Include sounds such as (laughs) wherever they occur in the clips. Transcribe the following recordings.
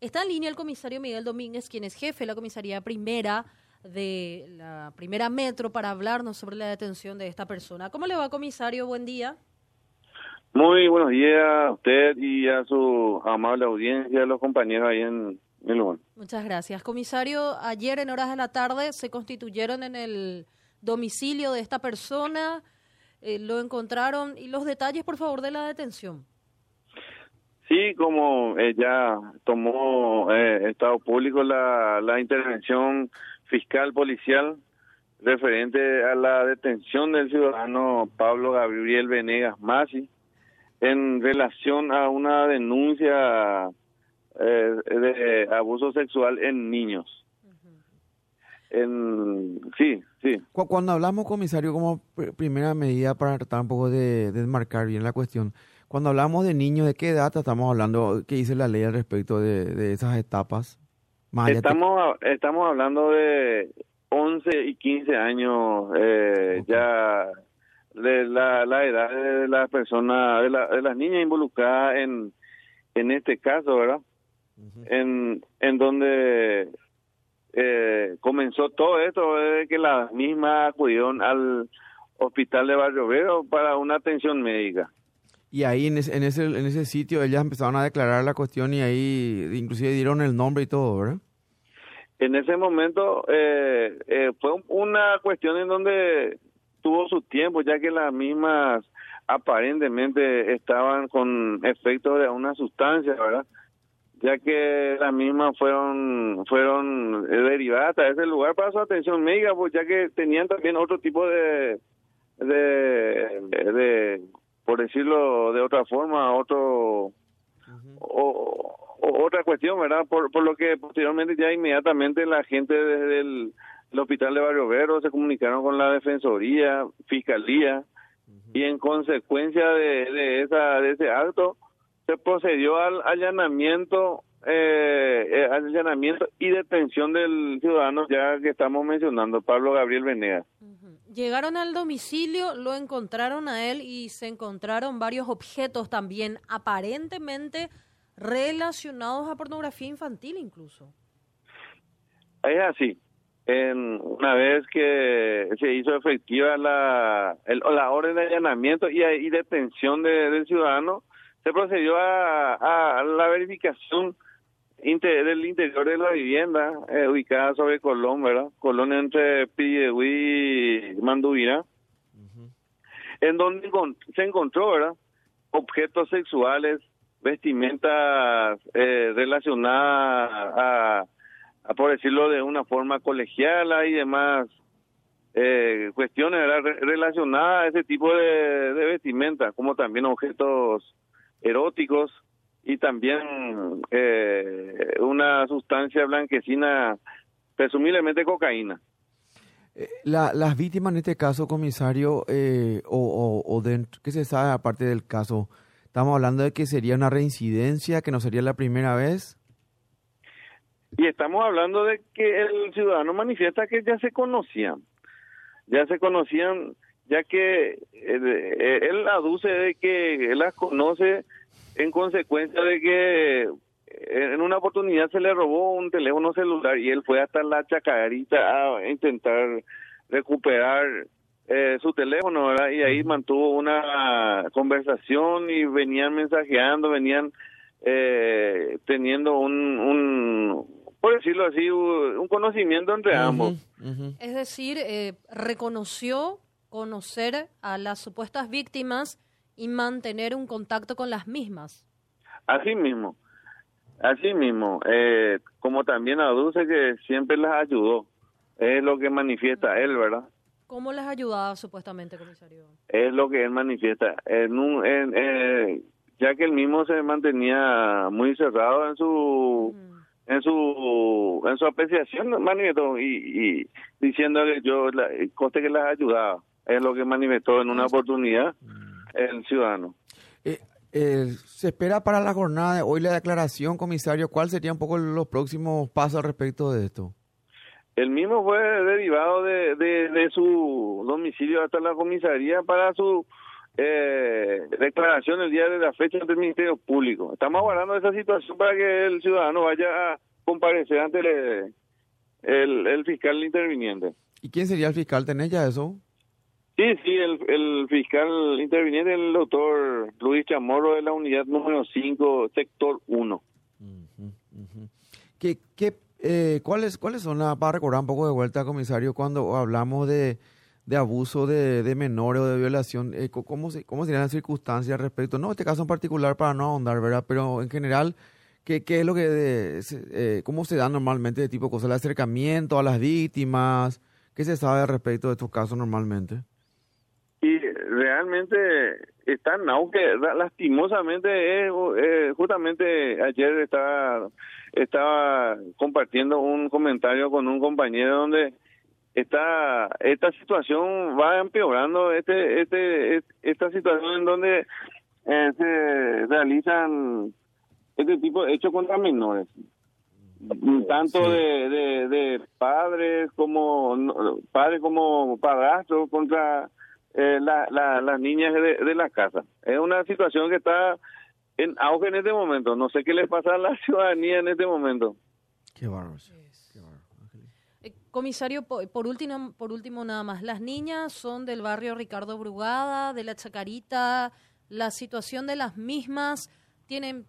Está en línea el comisario Miguel Domínguez, quien es jefe de la comisaría primera de la primera metro para hablarnos sobre la detención de esta persona. ¿Cómo le va, comisario? Buen día. Muy buenos días a usted y a su amable audiencia, a los compañeros ahí en el lugar. Muchas gracias. Comisario, ayer en horas de la tarde se constituyeron en el domicilio de esta persona, eh, lo encontraron y los detalles, por favor, de la detención. Sí, como eh, ya tomó eh, Estado Público la, la intervención fiscal policial referente a la detención del ciudadano Pablo Gabriel Venegas Masi en relación a una denuncia eh, de abuso sexual en niños. En, sí, sí. Cuando hablamos, comisario, como primera medida para tratar un poco de desmarcar bien la cuestión, cuando hablamos de niños, ¿de qué edad estamos hablando? ¿Qué dice la ley al respecto de, esas etapas? estamos, estamos hablando de 11 y 15 años eh, ya de la, la, edad de las personas, de, la, de las niñas involucradas en, en este caso, ¿verdad? en, en donde eh, comenzó todo esto desde que las mismas acudieron al hospital de Barrio Vero para una atención médica. Y ahí en ese, en ese, en ese sitio ellas empezaron a declarar la cuestión y ahí inclusive dieron el nombre y todo, ¿verdad? En ese momento eh, eh, fue una cuestión en donde tuvo su tiempo, ya que las mismas aparentemente estaban con efectos de una sustancia, ¿verdad? Ya que las mismas fueron fueron derivadas a ese lugar para su atención médica, pues ya que tenían también otro tipo de de, de por decirlo de otra forma, otro o, otra cuestión, ¿verdad? Por, por lo que posteriormente ya inmediatamente la gente desde el, hospital de Barrio Vero se comunicaron con la defensoría, fiscalía y en consecuencia de, de esa de ese acto se procedió al allanamiento eh, eh allanamiento y detención del ciudadano ya que estamos mencionando, Pablo Gabriel Venegas. Llegaron al domicilio, lo encontraron a él y se encontraron varios objetos también aparentemente relacionados a pornografía infantil incluso. Es así. En, una vez que se hizo efectiva la, la orden de allanamiento y, y detención del ciudadano, se procedió a la verificación del interior de la vivienda eh, ubicada sobre Colón, ¿verdad? Colón entre Pidehuí y Manduvira, en donde se encontró, ¿verdad? Objetos sexuales, vestimentas eh, relacionadas a, a, por decirlo de una forma colegiala y demás eh, cuestiones relacionadas a ese tipo de, de vestimenta, como también objetos eróticos y también eh, una sustancia blanquecina, presumiblemente cocaína. Eh, la, las víctimas en este caso, comisario, eh, o, o, ¿qué se sabe aparte del caso? Estamos hablando de que sería una reincidencia, que no sería la primera vez. Y estamos hablando de que el ciudadano manifiesta que ya se conocían, ya se conocían, ya que él aduce de que él las conoce en consecuencia de que eh, en una oportunidad se le robó un teléfono celular y él fue hasta la chacarita a intentar recuperar eh, su teléfono, ¿verdad? Y ahí mantuvo una conversación y venían mensajeando, venían eh, teniendo un, un, por decirlo así, un conocimiento entre ambos. Es decir, eh, reconoció conocer a las supuestas víctimas y mantener un contacto con las mismas. Así mismo, así mismo, eh, como también aduce que siempre las ayudó, es lo que manifiesta él, ¿verdad? ¿Cómo las ayudaba supuestamente, comisario? Es lo que él manifiesta, en un, en, eh, ya que él mismo se mantenía muy cerrado en su en su en su apreciación manifestó y, y diciendo que yo la, coste que las ayudaba. Es lo que manifestó en una oportunidad el ciudadano. Eh, eh, se espera para la jornada de hoy la declaración, comisario. ¿Cuál sería un poco los próximos pasos al respecto de esto? El mismo fue derivado de, de, su domicilio hasta la comisaría para su eh, declaración el día de la fecha del Ministerio Público. Estamos aguardando esa situación para que el ciudadano vaya a comparecer ante el, el, el fiscal interviniente. ¿Y quién sería el fiscal? ¿Tenés ya eso? Sí, sí, el, fiscal interviniente es el doctor Luis Chamorro de la unidad número 5, sector 1. ¿Qué, qué, eh, ¿cuáles, ¿Cuáles son, las, para recordar un poco de vuelta, comisario, cuando hablamos de, de abuso de, de menores o de violación, eh, ¿cómo, se, ¿cómo serían las circunstancias respecto? No, este caso en particular para no ahondar, ¿verdad? Pero en general, ¿qué, qué es lo que, de, eh, cómo se da normalmente de tipo de cosas? ¿El acercamiento a las víctimas? ¿Qué se sabe respecto de estos casos normalmente? Realmente está en auge, lastimosamente, eh, justamente ayer estaba, estaba compartiendo un comentario con un compañero donde esta esta situación va empeorando este este esta situación en donde eh, se realizan este tipo de hechos contra menores. Tanto de, de, de, padres como padres como padrastros contra eh, la, la, las niñas de, de la casa. Es una situación que está en auge en este momento. No sé qué le pasa a la (laughs) ciudadanía en este momento. Qué bárbaro. Comisario, por último, por último nada más, las niñas son del barrio Ricardo Brugada, de la Chacarita, la situación de las mismas, tienen,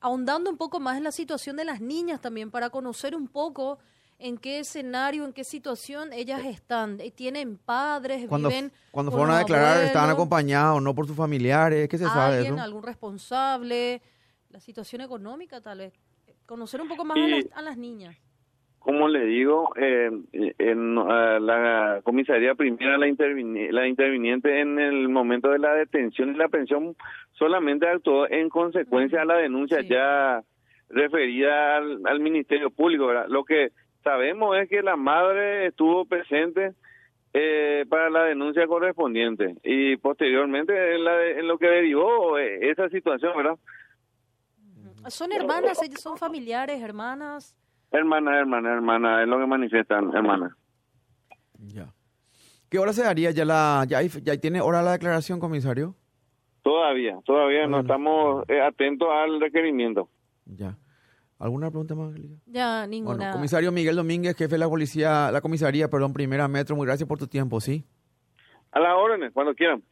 ahondando un poco más en la situación de las niñas también, para conocer un poco en qué escenario, en qué situación ellas están. Eh, ¿Tienen padres? Cuando, viven cuando fueron a declarar, estaban acompañados, no por sus familiares, ¿qué se sabe ¿Alguien, eso? algún responsable? La situación económica, tal vez. Conocer un poco más a, las, a las niñas como le digo, eh, en uh, la comisaría primera, la, intervini la interviniente en el momento de la detención y la pensión solamente actuó en consecuencia a la denuncia sí. ya referida al, al, Ministerio Público. ¿verdad? Lo que sabemos es que la madre estuvo presente eh, para la denuncia correspondiente y posteriormente en, la, en lo que derivó eh, esa situación, ¿verdad? ¿Son hermanas? ¿Ellos son familiares, hermanas? Hermana, hermana, hermana, es lo que manifiestan, hermana. Ya. ¿Qué hora se daría? ¿Ya la ya, ya tiene hora la declaración, comisario? Todavía, todavía bueno. no estamos eh, atentos al requerimiento. Ya. ¿Alguna pregunta más, Angélica? Ya, ninguna. Bueno, comisario Miguel Domínguez, jefe de la policía, la comisaría, perdón, primera metro, muy gracias por tu tiempo, ¿sí? A las órdenes, cuando quieran.